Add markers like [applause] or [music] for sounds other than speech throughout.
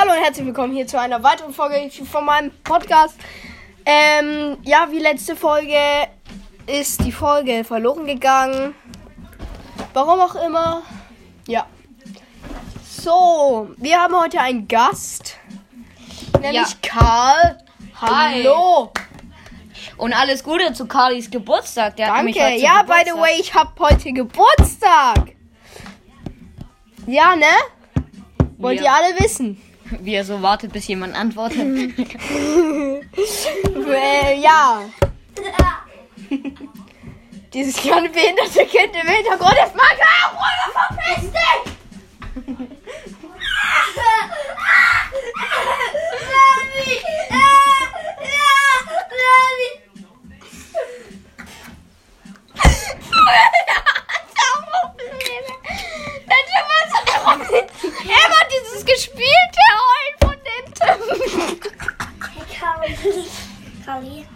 Hallo und herzlich willkommen hier zu einer weiteren Folge von meinem Podcast. Ähm, ja, wie letzte Folge ist die Folge verloren gegangen. Warum auch immer. Ja. So, wir haben heute einen Gast. Nämlich Ja. Karl. Hi. Hallo. Und alles Gute zu Carlys Geburtstag. Der Danke. Ja, by the Geburtstag. way, ich habe heute Geburtstag. Ja, ne? Wollt Ja. ihr alle wissen? Wie er so wartet, bis jemand antwortet. [laughs] Äh, ja. [laughs] Dieses kleine behinderte Kind im Hintergrund ist mein Bruder, verpiss dich! Immer dieses gespielte Heulen von dem Tim. Kali. Kali.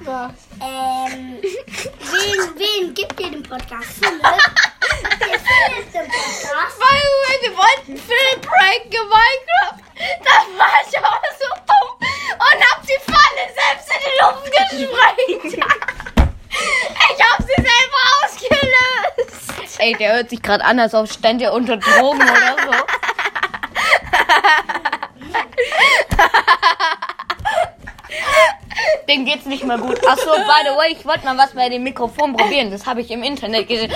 Ähm, wen, wen gibt ihr den Podcast? Philipp? Wer findet den Podcast? Weil wir, wollten Phil pranken in Minecraft. War ich aber so dumm und hab die Falle selbst in die Luft gesprengt. Ich hab sie selber ausgelöst. Ey, der hört sich gerade an, als ob stand er unter Drogen oder so. Dem geht's nicht mehr gut. Achso, by the way, ich wollte mal was bei dem Mikrofon probieren. Das habe ich im Internet gesehen.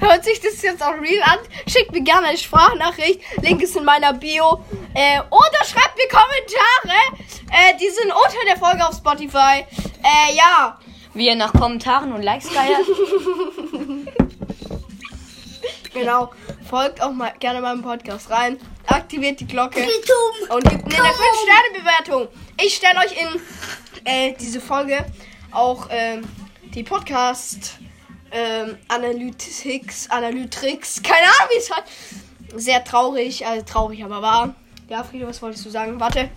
Hört sich das jetzt auch real an? Schickt mir gerne eine Sprachnachricht. Link ist in meiner Bio. Äh, oder schreibt mir Kommentare. Äh, die sind unter der Folge auf Spotify. Äh, ja. Wie er nach Kommentaren und Likes geiert. [laughs] Genau. Folgt auch mal gerne meinem Podcast rein. Aktiviert die Glocke. Und gibt mir eine 5-Sterne-Bewertung. Ich stelle euch in äh, diese Folge auch ähm, die Podcast ähm, Analytics, Analytrix, keine Ahnung wie es heißt. Sehr traurig, also traurig, aber wahr. Ja, Friede, was wolltest du sagen? Warte.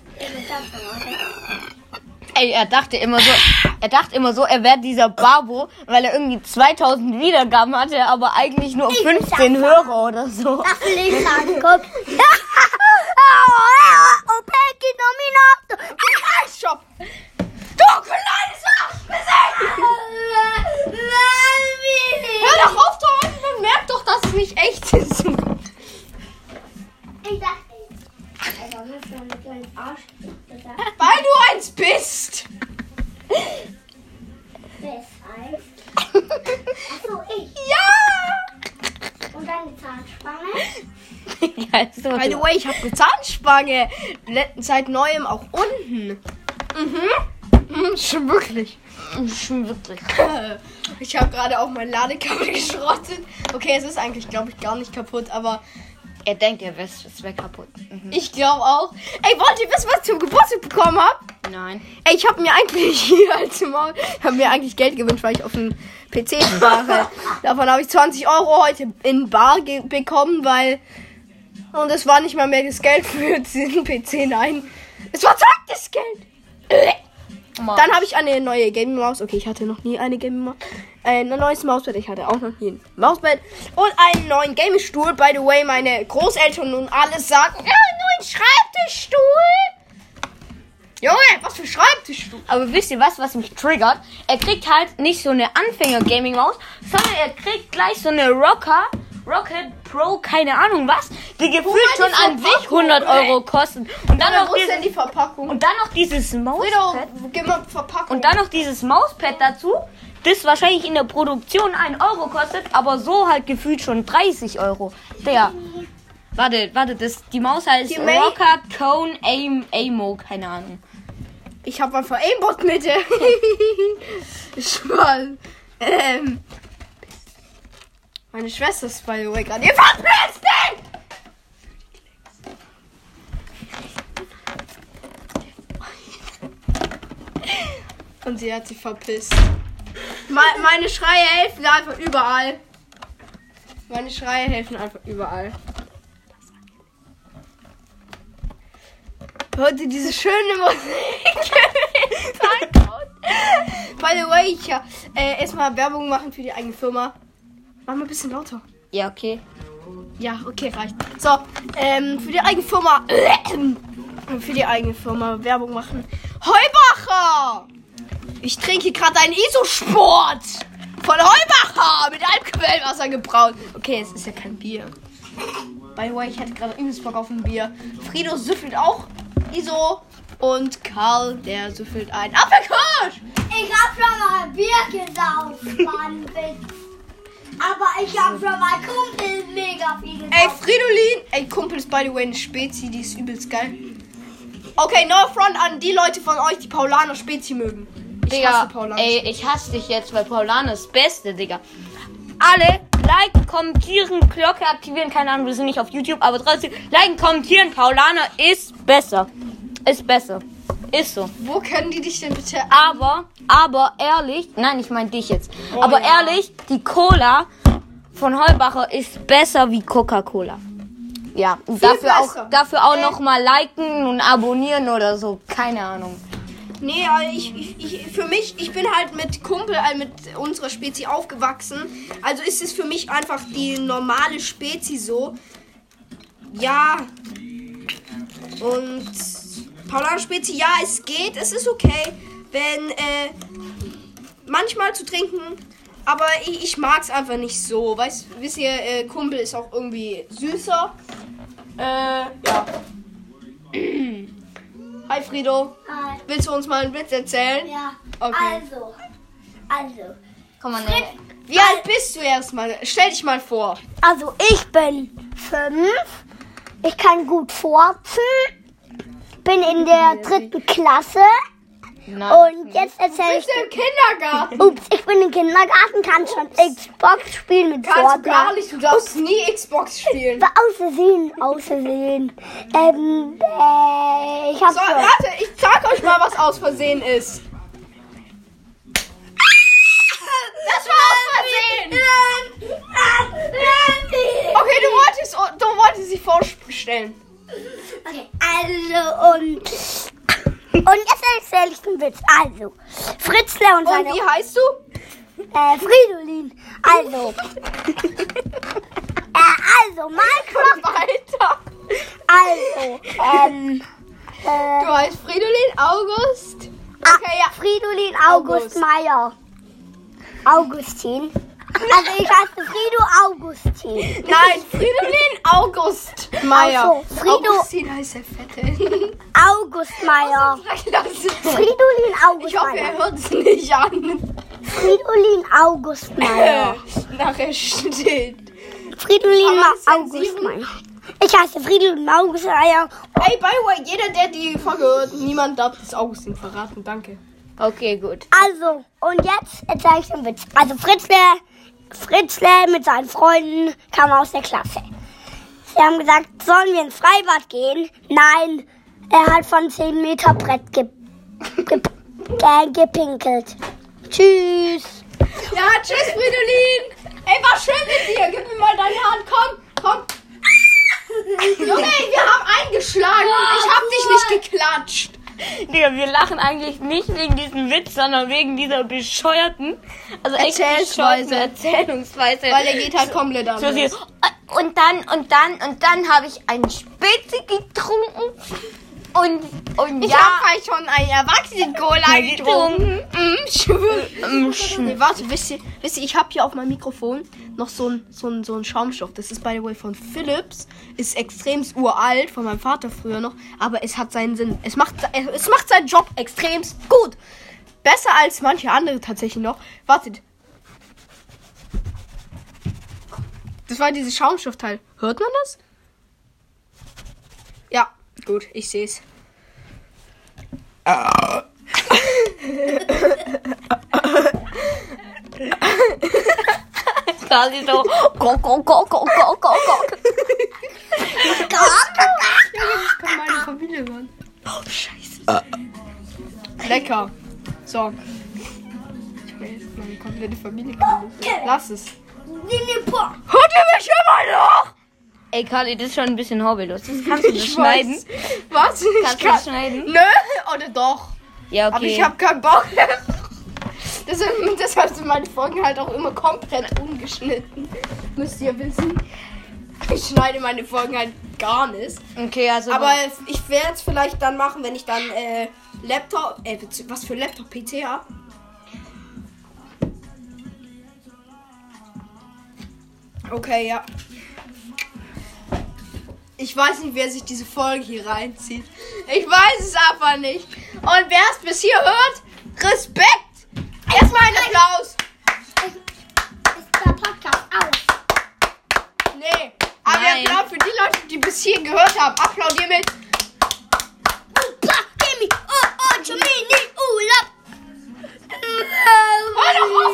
Ey, er dachte immer so, er dachte immer so, er wäre dieser Babo, weil er irgendwie 2000 Wiedergaben hatte, aber eigentlich nur 15 Hörer oder so. Das will ich sagen, komm. Du kleines Arschgesicht! Hör doch auf heulen, man merkt doch, dass es nicht echt ist. Ich dachte, Arsch. Weil du eins bist. Weshalb? Achso, ich. Ja! Und dann die Zahnspange. [laughs] ja, ist so By the way, ich habe eine Zahnspange. Seit neuem auch unten. Mhm. mhm schon wirklich. Schon wirklich. Ich habe gerade auch mein Ladekabel [laughs] geschrottet. Okay, es ist eigentlich, glaube ich, gar nicht kaputt, aber Er denkt, er wäre wär kaputt. Mhm. ich glaube auch. Ey, wollt ihr wissen, was ich zum Geburtstag bekommen habe? Nein. Ey, ich habe mir eigentlich [laughs] hier als Maul, ich habe mir eigentlich Geld gewünscht, weil ich auf dem PC spare. [laughs] Davon habe ich 20 Euro heute in Bar bekommen, weil und es war nicht mal mehr das Geld für den PC, nein. Es war das Geld. Äh. Dann habe ich eine neue Gaming Maus. Okay, ich hatte noch nie eine Gaming Maus. Ein neues Mausbett. Ich hatte auch noch nie ein Mausbett. Und einen neuen Gaming Stuhl. By the way, meine Großeltern und alles sagen, ja, neuen Schreibtischstuhl. Junge, was für Schreibtischstuhl? Aber wisst ihr was, was mich triggert? Er kriegt halt nicht so eine Anfänger-Gaming-Maus, sondern er kriegt gleich so eine Rocker, Rocket Pro, keine Ahnung was, die gefühlt schon die an sich Verpackung, 100 ey. Euro kosten. Und dann, noch dieses, die Verpackung? und dann noch dieses Mauspad. Und dann noch dieses Mauspad dazu, das wahrscheinlich in der Produktion 1 Euro kostet, aber so halt gefühlt schon 30 Euro. Der. Warte, warte, das, die Maus heißt Die Rocker Cone Aim Amo, keine Ahnung. Ich habe einfach Aimbot Mitte. [laughs] Schmal. Ähm. Meine Schwester ist by the way gerade. Ihr verpisst dich! Und sie hat sich verpisst. Me meine Schreie helfen einfach überall. Meine Schreie helfen einfach überall. Ihr diese schöne Musik? [laughs] By the way, ich ja äh, erstmal Werbung machen für die eigene Firma. Mach mal ein bisschen lauter. Ja, okay. Ja, okay, reicht. So, ähm, für die eigene Firma. [clears throat] für die eigene Firma Werbung machen. Heubacher! Ich trinke gerade einen Isosport von Heubacher mit einem Quellwasser gebraut. Okay, es ist ja kein Bier. By the way, ich hatte gerade übelst Bock auf ein Bier. Frido süffelt auch Iso. Und Karl, der süffelt ein Apfelkusch. Ich hab schon mal Bier gesaugt, Mann. Aber ich hab schon mal Kumpel mega viel gesaugt. Ey, Fridolin. Ey, Kumpel ist by the way eine Spezi, die ist übelst geil. Okay, no front an die Leute von euch, die Paulaner Spezi mögen. Ich Digga, hasse Paulaner. ey, ich hasse dich jetzt, weil Paulana ist das Beste, Digga. Alle liken, kommentieren, Glocke aktivieren. Keine Ahnung, wir sind nicht auf YouTube, aber trotzdem liken, kommentieren. Paulana ist besser. Ist besser. Ist so. Wo können die dich denn bitte Aber, aber ehrlich, nein, ich meine dich jetzt. aber ja. ehrlich, die Cola von Heubacher ist besser wie Coca-Cola. Ja, und dafür besser. auch, dafür auch Äh. noch mal liken und abonnieren oder so. Keine Ahnung. Nee, aber ich, ich, ich, für mich, ich bin halt mit Kumpel, äh, mit unserer Spezi aufgewachsen. Also ist es für mich einfach die normale Spezi so. Ja. Und Paulaner Spezi, ja, es geht, es ist okay, wenn äh, manchmal zu trinken. Aber ich, ich mag es einfach nicht so. Weißt, wisst ihr, äh, Kumpel ist auch irgendwie süßer. Äh, ja. [clears throat] Hi Frido. Hi. Willst du uns mal einen Witz erzählen? Ja. Okay. Also. Also. Komm mal näher. Wie alt bist du erstmal? Stell dich mal vor. Also ich bin fünf. Ich kann gut furzen. Bin in der dritten Klasse. Nein. Und jetzt erzähle ich Bist du im Kindergarten? Ups, ich bin im Kindergarten, kann schon Xbox spielen mit Kannst du Fortnite. gar nicht. Du darfst nie Xbox spielen. War Außersehen, außersehen. Ähm, äh, ich hab So, schon. warte, ich sag euch mal, was aus Versehen ist. Das war aus Versehen. Okay, du wolltest, du wolltest sie vorstellen. Okay, also und. Und jetzt erzähle ich den Witz. Also, Fritzle und Und seine. wie heißt du? Äh, Fridolin. Also. [laughs] äh, also, Minecraft. Weiter. Also, ähm. Äh, Du heißt Fridolin August. Ah, Okay, ja. Fridolin August, August. Meyer. Augustin. Also, ich heiße Frido Augustin. Nein, Fridolin August Meier. So, Frido- Augustin heißt der Fette. August. Klasse. Fridolin August Ich hoffe, er hört es nicht an. Fridolin August Meyer. [laughs] Nachher steht. Fridolin August? Meyer. Ich heiße Fridolin August Meyer. Ey, by the way, jeder, der die Folge hört, niemand darf das Augustin verraten. Danke. Okay, gut. Also, und jetzt erzähle ich den Witz. Also, Fritzle, Fritzle mit seinen Freunden kam aus der Klasse. Sie haben gesagt, sollen wir ins Freibad gehen? Nein, er hat von 10 Meter Brett ge ge ge gepinkelt. Tschüss. Ja, tschüss, Fridolin. Ey, war schön mit dir. Gib mir mal deine Hand. Komm, komm. Junge, wir haben eingeschlagen. Ich hab dich nicht geklatscht. [laughs] Digga, wir lachen eigentlich nicht wegen diesem Witz, sondern wegen dieser bescheuerten, also echt Erzählsweise. bescheuerten Erzählungsweise. Weil der geht halt komplett so anders. viel. Und dann, und dann, und dann habe ich einen Spezi getrunken. Und, und Ich ja. hab halt schon einen Erwachsenen-Cola Ja, getrunken. Mm, sch- Nee, warte, wisst ihr, wisst ihr ich habe hier auf meinem Mikrofon noch so ein so ein, so ein Schaumstoff. Das ist by the way von Philips. Ist extrem uralt, von meinem Vater früher noch. Aber es hat seinen Sinn. Es macht, es macht seinen Job extremst gut. Besser als manche andere tatsächlich noch. Wartet. Das war dieses Schaumstoffteil. Hört man das? Gut, ich sehe es. [laughs] quasi so. Go, go, go, go, go, go, go. Ich kann meine Familie hören. Oh, scheiße. Lecker. So. Ich will jetzt meine komplette Familie kennen. Lass es. Hört ihr mich immer noch? Ey, Carly, das ist schon ein bisschen hobbylos. Das kannst du das [laughs] Ich schneiden? weiß. Was? Ich Kannst du kann. das schneiden? Nö, oder doch. Ja, okay. Aber ich habe keinen Bock. Deshalb, deshalb sind meine Folgen halt auch immer komplett ungeschnitten. Müsst ihr wissen. Ich schneide meine Folgen halt gar nicht. Okay, also. Aber ich werde es vielleicht dann machen, wenn ich dann äh, Laptop, äh, was für Laptop PC habe. Okay, ja. Ich weiß nicht, wer sich diese Folge hier reinzieht. Ich weiß es einfach nicht. Und wer es bis hier hört, Respekt! Erstmal einen Applaus. Ist der Podcast aus? Nee, aber Nein. Applaus für die Leute, die bis hier gehört haben. Applaudier mit. Upa, Kimi, oh, oh, Jumini, Urlaub. Hör doch auf,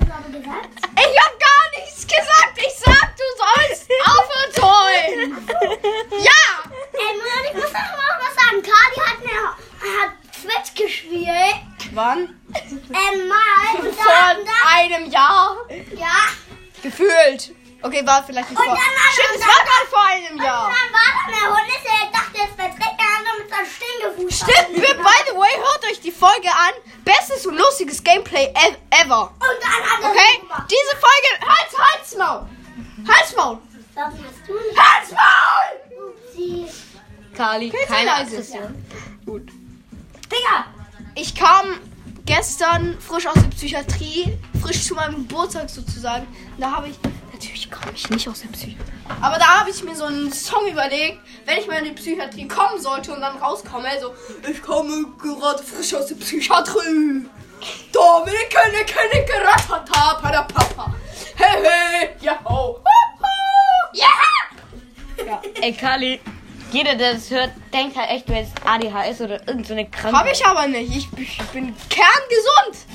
immer gesagt. Ich hab gar nichts gesagt. Ich sag, du sollst aufhören zu heulen. Ja. Ähm, und ich muss auch noch was sagen. Kali hat mir hat Switch gespielt. Wann? Ähm, mal. Und Vor da, einem Jahr. ja. Gefühlt. Okay, war vielleicht nicht Und vor. Stimmt, es war gerade vor einem Und Jahr. dann war da der Hund, ist er dachte, es wäre Dreck, er hat mit seinem Stinkefuß. Stimmt, wir- by the way, hört euch die Folge an. Bestes und lustiges Gameplay ev- ever. Und dann hat er Okay? Diese Folge. Halsmaul. Was hast du nicht? Halsmaul. Sie. Kali, keine. Aggression. Gut. Digga. Ich kam gestern frisch aus der Psychiatrie, frisch zu meinem Geburtstag sozusagen. Da habe ich, natürlich komme ich nicht aus der Psychiatrie, aber da habe ich mir so einen Song überlegt, wenn ich mal in die Psychiatrie kommen sollte und dann rauskomme, so, ich komme gerade frisch aus der Psychiatrie. Da will ich keine, keine Geratata, Pada Papa. Hey, hey, ja, ho. Ja! Ja. Ey, Kali, jeder, der das hört, denkt halt echt, du hättest ADHS oder irgendeine so Krankheit. Habe ich aber nicht. Ich, ich bin kerngesund.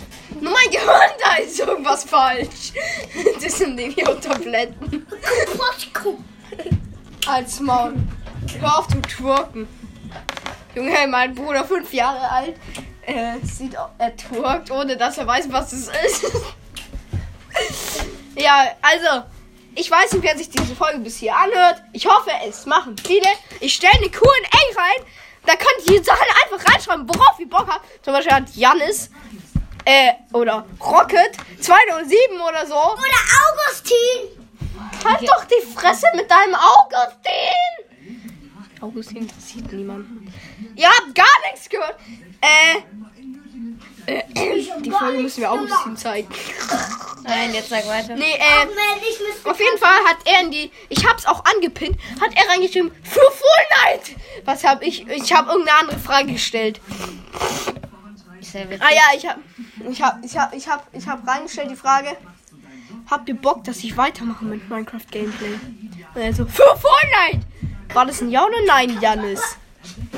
Nur mein Gehirn, da ist irgendwas falsch. [laughs] Das sind Tabletten. Als Maul. Hör auf zu twerken. Junge, mein Bruder, fünf Jahre alt, äh, sieht, er twerkt, ohne dass er weiß, was es ist. [laughs] ja, also, ich weiß nicht, wer sich diese Folge bis hier anhört. Ich hoffe, es machen viele. Ich stelle eine Q&A rein. Da könnt ihr Sachen einfach reinschreiben, worauf ihr Bock habt. Zum Beispiel hat Janis, äh, oder Rocket 207 oder so. Oder Augustin. Halt doch die Fresse mit deinem Augustin! Augustin interessiert niemanden. Ihr habt gar nichts gehört. Äh, äh, die Folge müssen wir Augustin zeigen. Nein, jetzt sag weiter. Nee, äh, auf jeden Fall hat er in die, ich hab's auch angepinnt, hat er reingeschrieben, für Fortnite! Was hab ich, ich hab irgendeine andere Frage gestellt. Ja witzig. Ah ja, ich hab, ich hab, ich hab, ich hab, ich hab reingestellt die Frage, habt ihr Bock, dass ich weitermache mit Minecraft Gameplay? Und er so, für Fortnite! War das ein Ja oder Nein, Janis?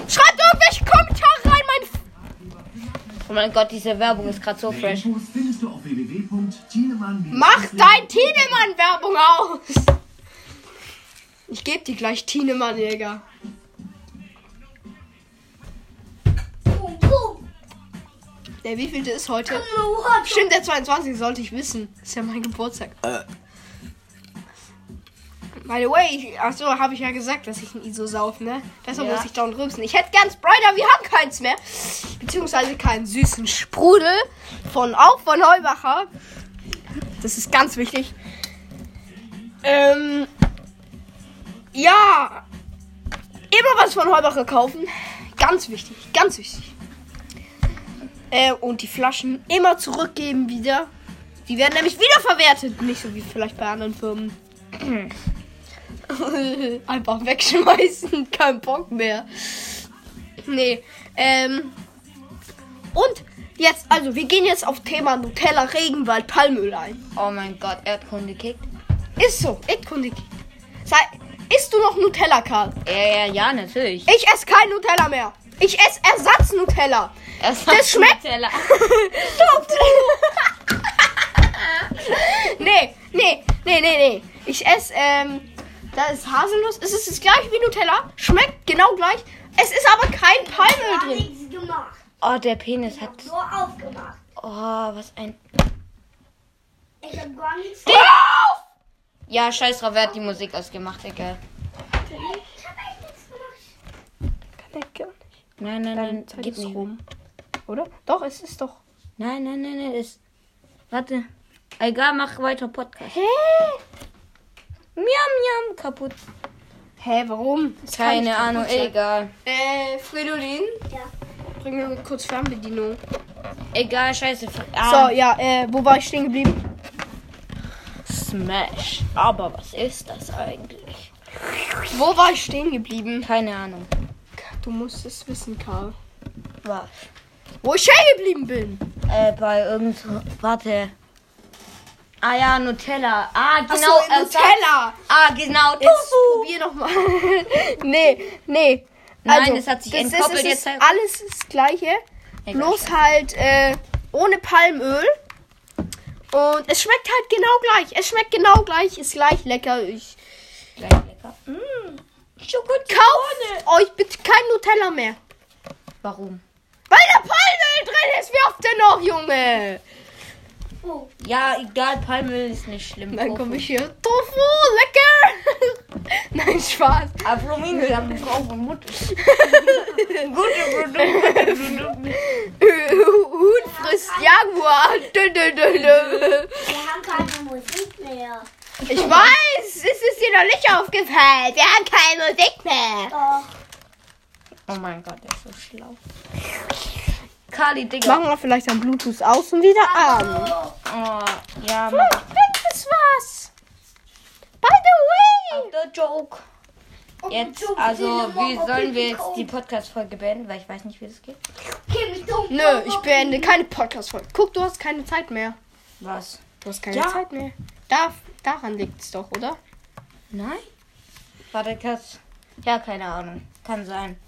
Schreibt irgendwelche Kommentare rein, mein F Oh mein Gott, diese Werbung ist gerade so fresh. Mach dein Tienemann-Werbung aus! Ich geb dir gleich Tienemann, Jäger. Der wievielte ist heute? What? Stimmt, der 22. sollte ich wissen. Ist ja mein Geburtstag. By the way, ich, achso, habe ich ja gesagt, dass ich ein ISO sauf, ne? Deshalb Ja. muss ich da rülpsen. Ich hätte gern Sprite, aber wir haben keins mehr. Beziehungsweise keinen süßen Sprudel. Von auch von Heubacher. Das ist ganz wichtig. Ähm. Ja. Immer was von Heubacher kaufen. Ganz wichtig. Ganz wichtig. Äh, und die Flaschen immer zurückgeben wieder. Die werden nämlich wiederverwertet. Nicht so wie vielleicht bei anderen Firmen. [laughs] Einfach wegschmeißen. Kein Bock mehr. Nee. Ähm. Und jetzt, also wir gehen jetzt auf Thema Nutella, Regenwald, Palmöl ein. Oh mein Gott, Erdkunde kickt. Ist so, Erdkundig. Sei, isst du noch Nutella, Karl? Ja, ja, ja, natürlich. Ich esse kein Nutella mehr. Ich esse Ersatz-Nutella. Das, Das schmeckt- [laughs] Nutella. [laughs] nee, nee, nee, nee, nee. Ich esse, ähm, da ist Haselnuss. Es ist das gleiche wie Nutella. Schmeckt genau gleich. Es ist aber kein Palmöl drin. nichts gemacht. Oh, der Penis hat. Nur aufgemacht. Oh, was ein. Ich hab gar nichts Hör auf! Ja, scheiß drauf, wer hat die Musik ausgemacht, egal. Ich hab echt nichts gemacht. Kann ich gar nicht. Nein, nein, nein, Zeit gib ist mir. rum. Oder? Doch, es ist doch. Nein, nein, nein, nein, ist. Warte. Egal, mach weiter Podcast. Hä? Miam, miam, kaputt. Hä, warum? Das Keine Ahnung, egal. Äh, Fridolin? Ja. Bring mir kurz Fernbedienung. Egal, scheiße. So, Ah, ja, äh, wo war ich stehen geblieben? Smash. Aber was ist das eigentlich? Wo war ich stehen geblieben? Keine Ahnung. Du musst es wissen, Karl. Was? Wo ich stehen geblieben bin. Äh, bei irgend... Warte. Ah ja, Nutella. Ah, genau. Genau, äh, Nutella. Ah, genau. Jetzt probier noch mal. [laughs] nee, nee. Nein, Also, es hat sich das ist, entkoppelt es jetzt. ist alles das gleiche, Egal. bloß halt äh, ohne Palmöl. Und es schmeckt halt genau gleich. Es schmeckt genau gleich, ist gleich lecker. Ich Gleich lecker. Mmh. Schokolade. kaufe euch bitte kein Nutella mehr. Warum? Weil da Palmöl drin ist. Wie oft denn noch, Junge? Ja, egal, Palmöl ist nicht schlimm. Dann komme ich hier. Tofu, lecker. [laughs] Nein, Spaß. Aphromin, wir haben Frau von Mutter. Gute Produkte. Huhn frisst Jaguar. Wir haben keine Musik mehr. Ich weiß, es ist dir noch nicht aufgefallen. Wir haben keine Musik mehr. Doch. Oh mein Gott, der ist so schlau. Kali, Digga. Machen wir vielleicht dann Bluetooth aus und wieder an. Oh, ja, Vielleicht mach bringt es was. By the way. the joke. Jetzt, also, wie sollen wir jetzt die Podcast-Folge beenden? Weil ich weiß nicht, wie das geht. Nö, ich beende keine Podcast-Folge. Guck, du hast keine Zeit mehr. Was? Du hast keine Ja. Zeit mehr. Da, daran liegt es doch, oder? Nein? Warte, Katz. Ja, keine Ahnung. Kann sein. [laughs]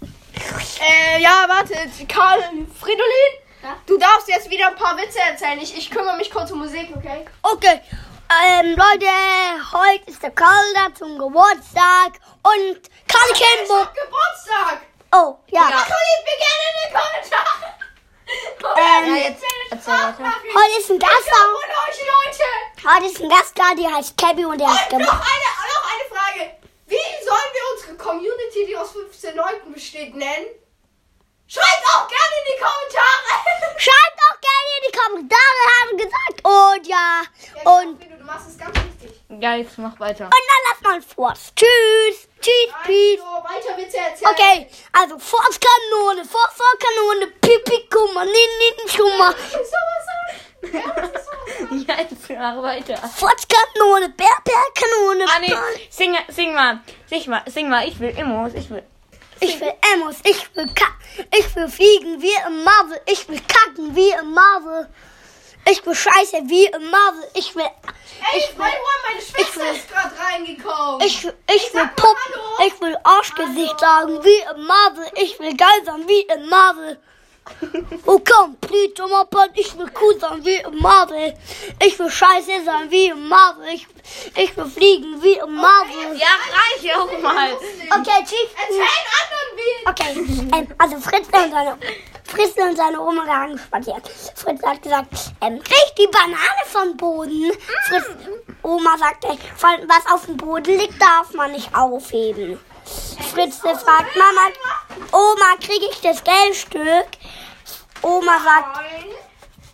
Äh, ja, warte. Karl, Fridolin, Ja? du darfst jetzt wieder ein paar Witze erzählen. Ich, ich kümmere mich kurz um Musik, okay? Okay. Ähm, Leute, heute ist der Karl da zum Geburtstag und Karl Ich Kimbo. hab Geburtstag. Oh, ja. Ja. Wir gerne in den Kommentaren. Ähm, Ja, jetzt erzähl weiter. Heute ist ein Gast da. und. Heute ist ein Gast da, der heißt Kevin und der hat Und noch eine, noch eine Frage. Wie sollen wir unsere Community, die aus 15 Leuten besteht, nennen? Schreibt auch gerne in die Kommentare. [laughs] Schreibt auch gerne in die Kommentare, haben gesagt. Und ja. Ja, Und, du machst es ganz richtig. Ja, jetzt mach weiter. und dann lass mal Force. Tschüss. Tschüss, peace. Also, weiter Witze erzählen. Okay, also Ich will sowas sagen. Ja. [laughs] Ja, jetzt mach weiter. Force-Kanone, Bär-Bär-Kanone. Ah, nee. Sing, sing mal. Sing mal. Sing mal. Ich will Immos. Ich will. Ich will Emos, ich will kacken, ich will fliegen wie im Marvel, ich will kacken wie im Marvel. Ich will scheiße wie im Marvel, ich will, Ey, ich will, meine Schwester will- ist gerade reingekommen. ich, ich will sag mal Puppen, Hallo. ich will Arschgesicht sagen wie im Marvel, ich will geil sein wie im Marvel. Oh komm, please, butt, ich will cool sein wie im Marvel. Ich will scheiße sein wie im Marvel. Ich, ich will fliegen wie im Marvel. Ja, reich auch mal. Okay, Chief. Erzähl einen anderen Witz. Okay, ähm, also Fritzle und seine, Fritzle und seine Oma waren spaziert. Fritzle hat gesagt, ähm, riech die Banane vom Boden. Fritz, Oma sagte, was auf dem Boden liegt, darf man nicht aufheben. Fritzle fragt, Mama, Oma, kriege ich das Geldstück? Oma sagt,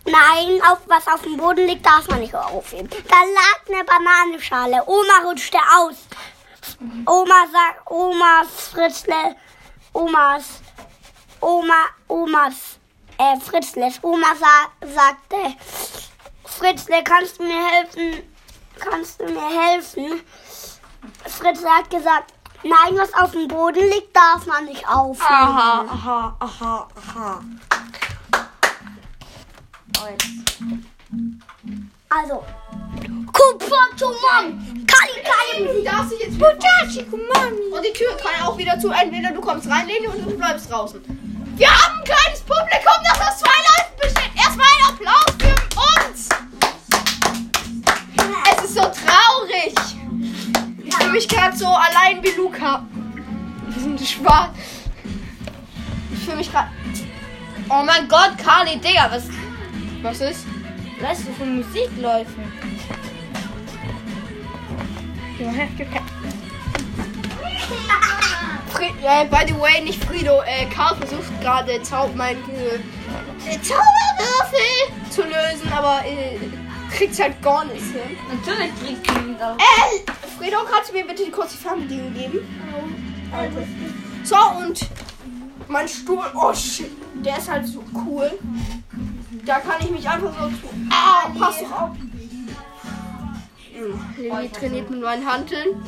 nein, auf, was auf dem Boden liegt, darf man nicht aufheben. Da lag eine Bananenschale. Oma rutschte aus. Oma sagt, Omas Fritzle, Omas, Oma, Omas, äh, Fritzles Oma sa sagte, Fritzle, kannst du mir helfen? Kannst du mir helfen? Fritzle hat gesagt, nein, was auf dem Boden liegt, darf man nicht aufheben. Aha, aha, aha, aha. Also, Kupatumam, Kali Kali. Du darfst dich jetzt Und die Tür kann auch wieder zu. Entweder du kommst rein, Leni, und du bleibst draußen. Wir haben ein kleines Publikum, das aus zwei Leuten besteht. Erstmal ein Applaus für uns. Es ist so traurig. Ich fühle mich gerade so allein wie Luca. Spaß. Ich fühle mich gerade. Oh mein Gott, Carly, Digga, was Was ist? lässt du für Musik? Fri äh, by the way, nicht Frido. Äh, Karl versucht gerade Zau mein äh, Zauberwürfel zu lösen, aber äh, kriegt's halt gar nicht hin. Natürlich kriegst du ihn da. Äh, Fredo, kannst du mir bitte kurz die Fernbedienung geben? So, und mein Stuhl, oh shit, der ist halt so cool. Da kann ich mich einfach so zu. Ah, pass doch auf. Hm, Lilly trainiert mit meinen Hanteln.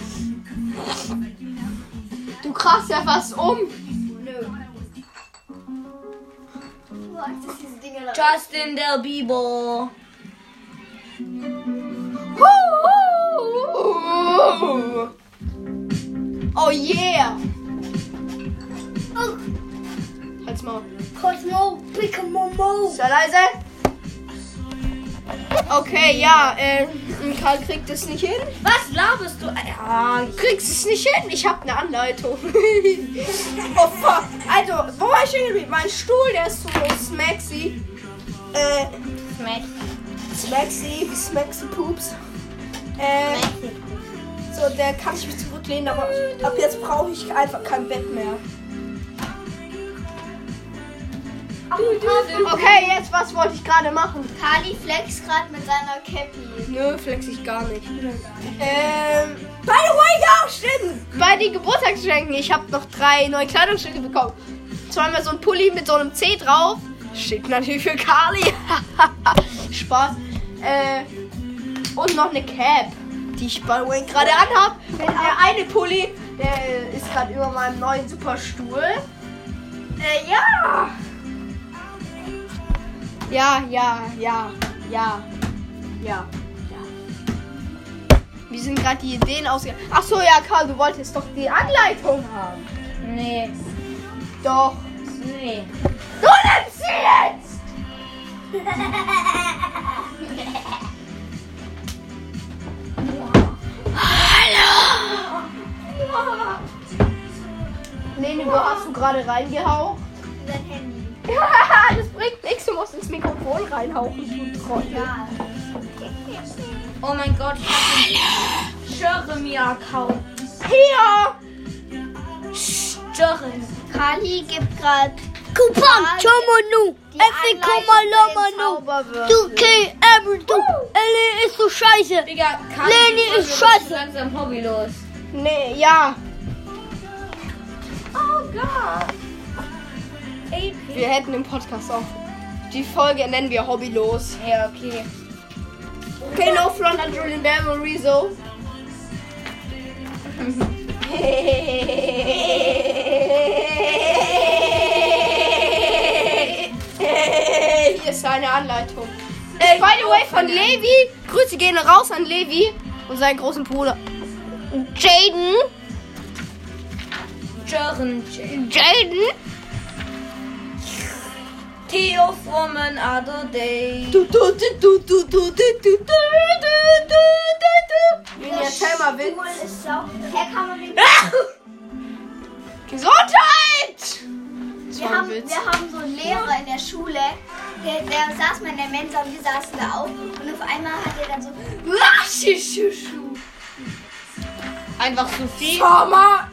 Du krachst ja fast um. Justin Del Bieber. Oh yeah! Halt's mal. Cosmo, Pikamomo. Sei leise. Okay, ja, äh, Karl kriegt es nicht hin. Was laberst du? Ja, Du kriegst es nicht hin. Ich habe eine Anleitung. [laughs] oh fuck. Also, wo war ich hingeblieben? Mein Stuhl, der ist so smaxy. Äh, smaxy, wie smaxy poops. Äh, so, der kann ich mich zurücklehnen, aber ab jetzt brauche ich einfach kein Bett mehr. Okay, jetzt, was wollte ich gerade machen? Kali flex gerade mit seiner Cappy. Nö, flex ich gar nicht. Ähm, by the way, ja, stimmt. Bei den Geburtstagsgeschenken, ich habe noch drei neue Kleidungsstücke bekommen. Zweimal so ein Pulli mit so einem C drauf. Steht natürlich für Kali. [laughs] Spaß. Äh, und noch eine Cap, die ich by the way gerade anhab. Der eine Pulli, der ist gerade über meinem neuen Superstuhl. Äh, ja. Ja, ja, ja, ja, ja, ja. Wie sind gerade die Ideen ausgegangen? Ach so, ja, Karl, du wolltest doch die Anleitung haben. Nee, Doch. nee. Du nimmst sie jetzt! [laughs] gerade reingehaucht? Sein Handy. Ja, [laughs] das bringt nichts, du musst ins Mikrofon reinhauchen, du Trottel. Oh mein Gott, ich hab den Jeremy-Account. Hier! Jeremy. Kali gibt gerade Coupon, Chomonu, Zauberwürfel. du K, Ever, du, Ellie ist so scheiße. Digga, ich ist scheiße. langsam hobbylos. Nee, ja. Oh Gott. AP. Wir hätten im Podcast auch. Die Folge nennen wir hobbylos. Ja, okay. Okay, no front an Julian Bam und Rezo. Hier ist eine Anleitung. Äh, by the way, von Levi. Grüße gehen raus an Levi und seinen großen Bruder. Jaden. Jörn. Jaden. Theo from another day. Du, du, du, du, du, du, du, du, du, du, du, du. Erzähl mal Witz. Sau. Herr kann man den Gesundheit! Wir haben, wir haben so einen Lehrer in der Schule, der, der saß mal in der Mensa und wir saßen da auch. Und auf einmal hat er dann so. Einfach zu viel. Mama!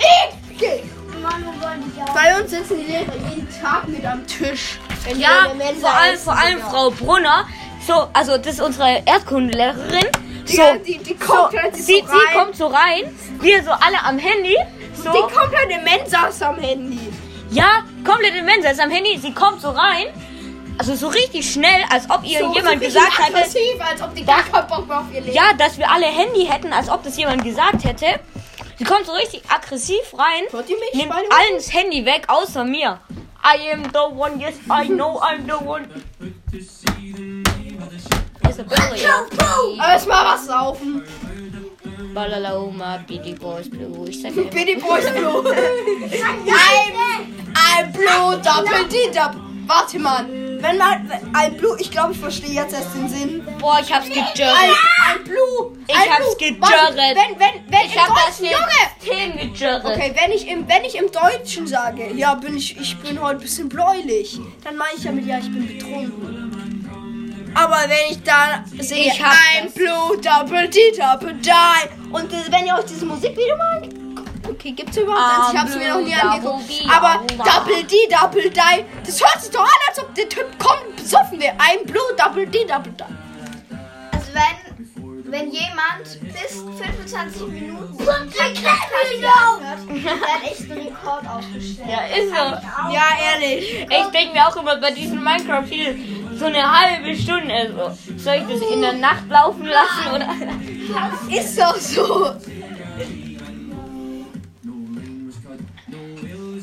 Auch. Bei uns sitzen die Lehrer jeden Tag mit am Tisch. Ja, vor allem, vor allem Digga. Frau Brunner. So, also das ist unsere Erdkundelehrerin. So, Digga, die, die kommt so, sie, so sie kommt so rein. Wir so alle am Handy. So, Die komplette Mensa ist am Handy. ja, komplette Mensa ist am Handy. Sie kommt so rein. Also so richtig schnell, als ob ihr So, jemand so gesagt hätte. als ob die gar keinen Bock mehr auf ihr Leben Ja, dass wir alle Handy hätten, als ob das jemand gesagt hätte. Sie kommt so richtig aggressiv rein, Hört ihr mich? nimmt way? allen das Handy weg, außer mir. I am the one, yes, I know I'm the one. Isabella, Aber jetzt mal was saufen. Balaloma, Bitty Boys Blue. Ich sag immer. Bitty Boys Blue. [laughs] I'm, I'm Blue, Doppel D, Doppel. Warte mal. Wenn man, ein Blue, ich glaube, ich verstehe jetzt erst den Sinn. Boah, ich hab's Ein, gejurrt. ein Blue. Ich ein hab's gejurrt. Wenn, wenn, wenn Ich hab das Junge. Gejurrt. Okay, wenn ich im, wenn ich im Deutschen sage, ja, bin ich, ich bin heute ein bisschen bläulich, dann meine ich damit, ja, ich bin betrunken. Aber wenn ich dann sehe, Ich das. blue, double D, double die, und wenn ihr euch dieses Musikvideo anguckt, Okay, gibt's überhaupt eins? Ich hab's mir noch nie angeguckt. Aber Double D, Double Die, das hört sich doch an, als ob der Typ kommt besoffen wäre. Ein Blue, Double D, Double Die. Also wenn, wenn jemand bis 25 Minuten hat echt einen Rekord aufgestellt. Ja, ist so. Ja, ehrlich. Ich denke mir auch immer bei diesem Minecraft-Spiel so eine halbe Stunde. So. Soll ich das in der Nacht laufen lassen oder? Ist doch so.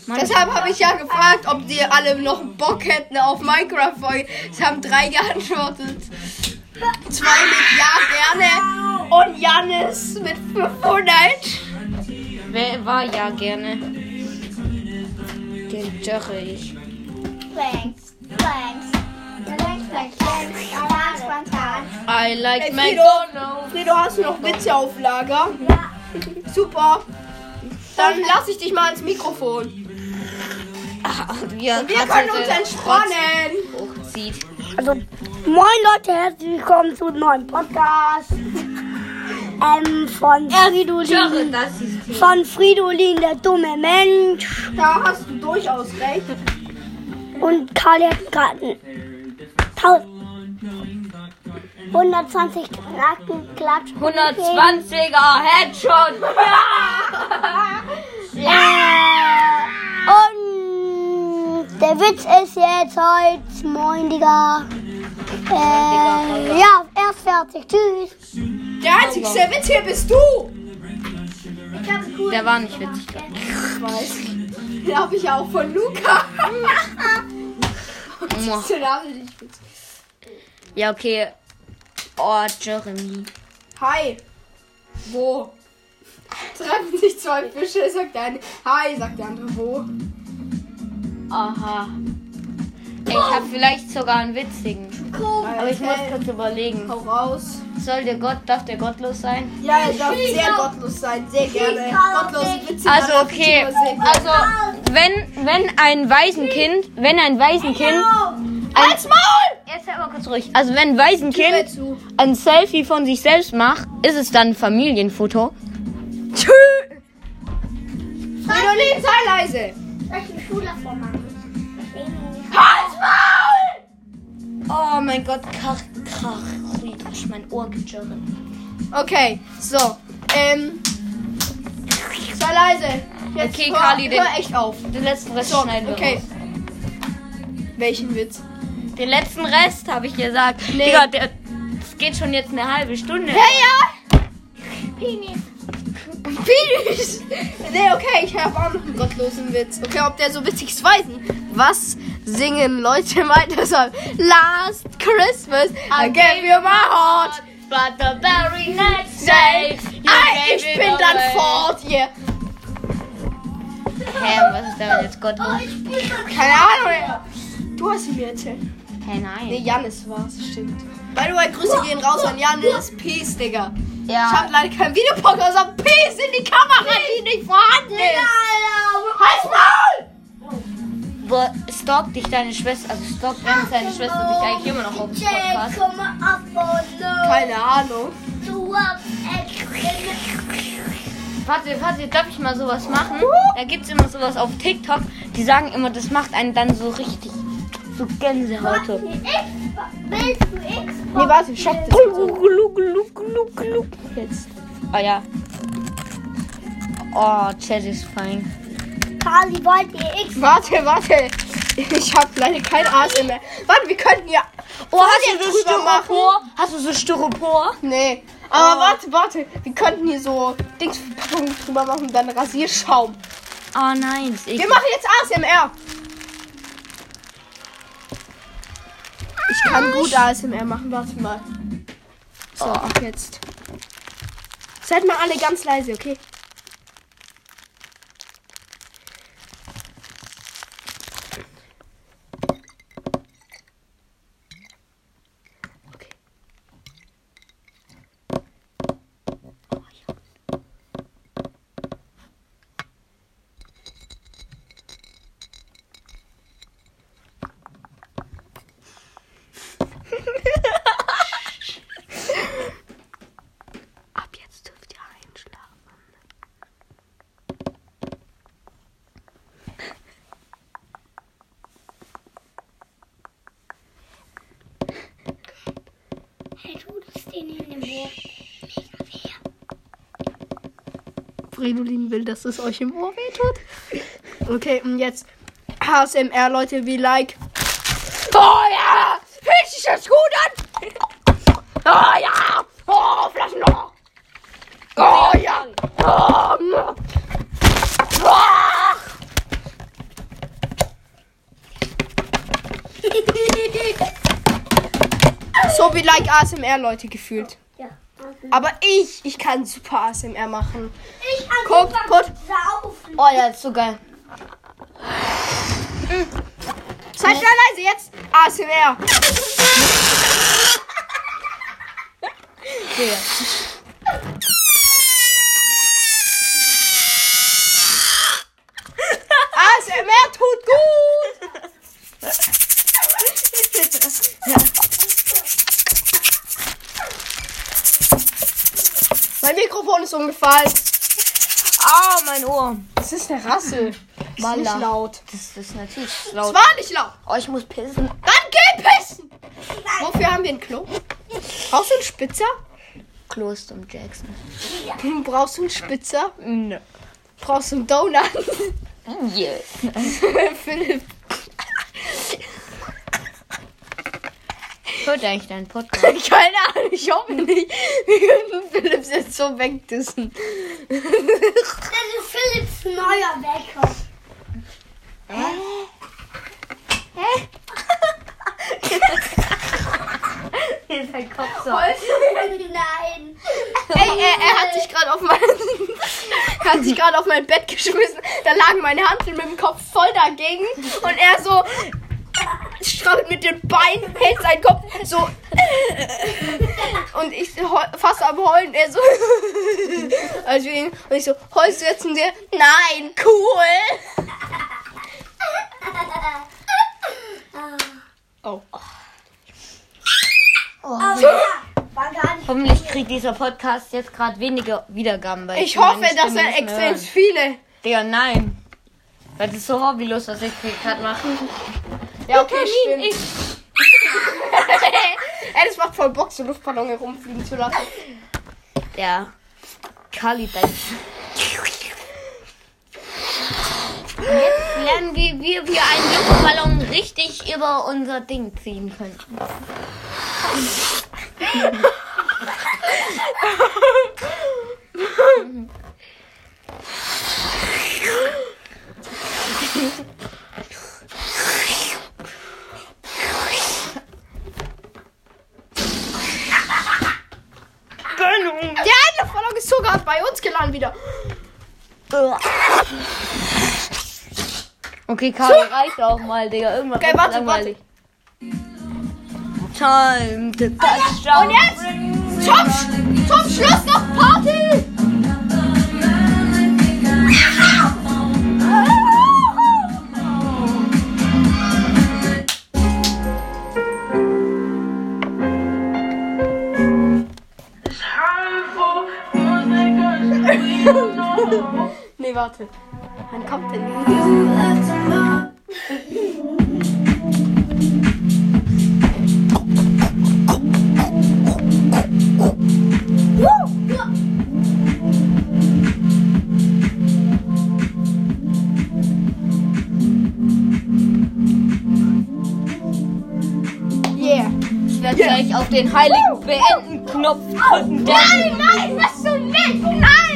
Deshalb habe ich ja gefragt, ob die alle noch Bock hätten auf Minecraft-Folge. Es haben drei [laughs] geantwortet. Zwei mit Ja gerne und Janis mit 500. Wer war ja gerne? Den Dörre ich. Thanks, thanks. Thanks, thanks, thanks. Aber spontan. I like Ey, Frido. Frido, hast du noch Witze auf Lager? Ja. Super. Dann lass ich dich mal ins Mikrofon. Ja, Wir können uns entspannen. Hochzieht. Also, moin Leute, herzlich willkommen zu einem neuen Podcast. Ähm, von Fridolin, von Fridolin, der dumme Mensch. Da hast du durchaus recht. Und Kali hat gerade 120 Knacken klatscht. 120er Headshot. [laughs] Und der Witz ist jetzt heute, moin Digga. Äh, ja, erst fertig. Tschüss. Der einzigste Witz hier bist du. Der war nicht witzig. Ich weiß. Den habe ich ja auch von Luca. [laughs] Habe ich nicht witzig. Ja, okay. Oh, Jeremy. Hi. Wo? Treffen sich zwei Fische, sagt der eine. Hi, sagt der andere. Wo? Aha. Ich habe vielleicht sogar einen witzigen. Aber ich muss kurz überlegen. Hau raus. Soll der Gott, darf der gottlos sein? Ja, er darf sehr gottlos sein. Sehr gerne. Gottlose Witze. Also okay, also wenn wenn ein Waisenkind, wenn ein Waisenkind, Als Maul! jetzt hör mal kurz ruhig. Also wenn ein Waisenkind ein Selfie von sich selbst macht, ist es dann ein Familienfoto? Tschö. Fridolin, sei leise. Einen Schuh davor machen? Als Maul! Oh mein Gott, krach, krach, durch mein Ohr gedjurren. Okay, so. Ähm. Sei leise. Jetzt Okay, hör, Kali, den- hör echt auf. Den letzten Rest So, schneiden wir okay. raus. Welchen Witz? Den letzten Rest habe ich gesagt. Nee. Digga, der, es geht schon jetzt eine halbe Stunde. Hey, ja! Penis. Penis! Nee, okay, ich habe auch noch einen gottlosen Witz. Okay, ob der so witzig ist, weiß ich. Was singen Leute weiter so? Last Christmas, I gave you my heart. But the very next day, you gave ich it bin dann away. fort hier. Hä, was ist damit jetzt gottlos? Keine Ahnung. Du hast ihn mir erzählt. Hä, nein. Nee, Janis war es, stimmt. By the way, Grüße gehen raus an Janis. Peace, Digga. Ich ja. hab leider kein Videopodcast, aber Peace in die Kamera, die nicht vorhanden ist. Halt's Maul! Boah, stalkt dich deine Schwester, also stalkt wenn deine Schwester dich eigentlich immer noch auf dem Podcast. Keine Ahnung. Warte, warte, darf ich mal sowas machen? Da gibt's immer sowas auf TikTok, die sagen immer, das macht einen dann so richtig, so Gänsehaut. Willst du X? Nee, warte, stopp. Jetzt. Ah ja. Oh, Chat ist fein. Kali, wollt ihr X? Warte, warte. Ich hab leider kein ASMR. Warte, wir könnten ja. Oh, hast du so machen. Styropor? Hast du so Styropor? Nee. Aber warte, warte. Wir könnten hier so Dingsverpackungen drüber machen und dann Rasierschaum. Oh nein, ich Wir machen jetzt ASMR. Ich kann gut ASMR machen, warte mal. So, ab jetzt. Seid mal alle ganz leise, okay? Okay. Oh, ja. Ab jetzt dürft ihr einschlafen. Fridolin will, dass es euch im Ohr wehtut. Okay, und jetzt ASMR, Leute, wie like. Oh ja! Fühlt sich das gut an? Oh ja! Oh, Flaschenloch! Oh ja! Oh, oh. So wie like ASMR, Leute, gefühlt. Aber ich, ich kann super ASMR machen. Ich kann Guck, super guck. saufen. Oh ja, ist so geil. Seid schnell leise, jetzt ASMR. ASMR [laughs] Mikrofon ist umgefallen. Ah, mein Ohr. Das ist eine Rasse. Ist nicht laut. Das ist natürlich Es laut. war nicht laut. Oh, ich muss pissen. Dann geh pissen. Wofür haben wir ein Klo? Brauchst du einen Spitzer? Kloster und Jackson. [laughs] Brauchst du einen Spitzer? Nö. Brauchst du einen Donut? [laughs] Yes. [laughs] Philipp. Hört eigentlich deinen Podcast? [laughs] Keine Ahnung, ich hoffe nicht. Wir [laughs] könnten Philips jetzt so wegdissen. Das ist Philips neuer Wecker. Hier ist dein Kopf so. Nein. Ey, er, er hat sich gerade auf mein er [laughs] hat sich gerade auf mein Bett geschmissen. Da lagen meine Hanteln mit dem Kopf voll dagegen und er so straut mit den Beinen, hält seinen Kopf so und ich fast am heulen. Er so also ihn, und ich so heulst du jetzt und der nein cool. Oh. Gar nicht. Hoffentlich kriegt dieser Podcast jetzt gerade weniger Wiedergaben. Weil Ich hoffe, dass er extrem viele. Digga, nein. Weil das ist so hobbylos, was ich gerade mache. Ja, okay, Vitamin stimmt. [laughs] Ey, das macht voll Bock, so Luftballon herumfliegen zu lassen. Ja. Kali, dein. Jetzt lernen wir, wie wir einen Luftballon richtig über unser Ding ziehen können. [laughs] Der Luftballon ist sogar gelandet wieder. Okay, Kali, reicht auch mal, Digga. Irgendwas Okay, warte, langweilig. Time to touchdown. Und jetzt zum, zum Schluss noch Party. Nee, warte. Wann kommt denn? Yeah. Ich werde gleich auf den heiligen Beenden-Knopf drücken. Nein, nein, das so nicht. Nein, nein, nein.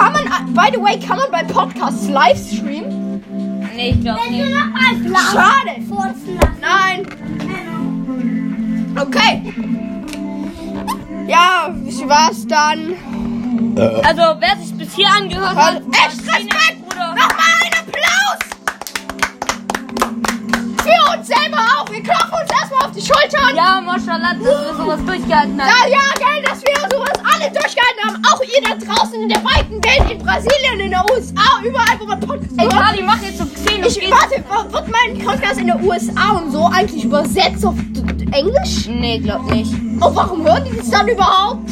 Kann man, by the way, kann man bei Podcasts live streamen? Nee, ich glaube nicht. Schade. Nein. Okay. Ja, wie war's dann? Also, wer sich bis hier angehört hat, Echt Respekt! Bruder. Nochmal einen Applaus! Für uns selber auch. Wir klopfen auf die Schultern. Ja, Maschallah, dass wir sowas durchgehalten haben. Ja, ja, geil, dass wir sowas alle durchgehalten haben. Auch ihr da draußen in der weiten Welt, in Brasilien, in der USA, überall, wo man Podcast Ey. Kali, mach jetzt so 10 und Ich, warte, wird mein Podcast in der USA und so eigentlich übersetzt auf Englisch? Nee, glaub nicht. Oh, warum hören die das dann überhaupt?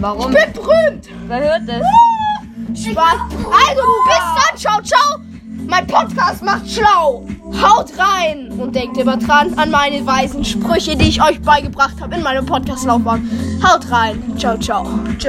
Warum? Ich bin berühmt. Wer hört das? Spaß. Also, bis dann. Ciao, ciao. Mein Podcast macht schlau. Haut rein und denkt immer dran an meine weisen Sprüche, die ich euch beigebracht habe in meinem Podcast-Laufbahn. Haut rein. Ciao, ciao. ciao.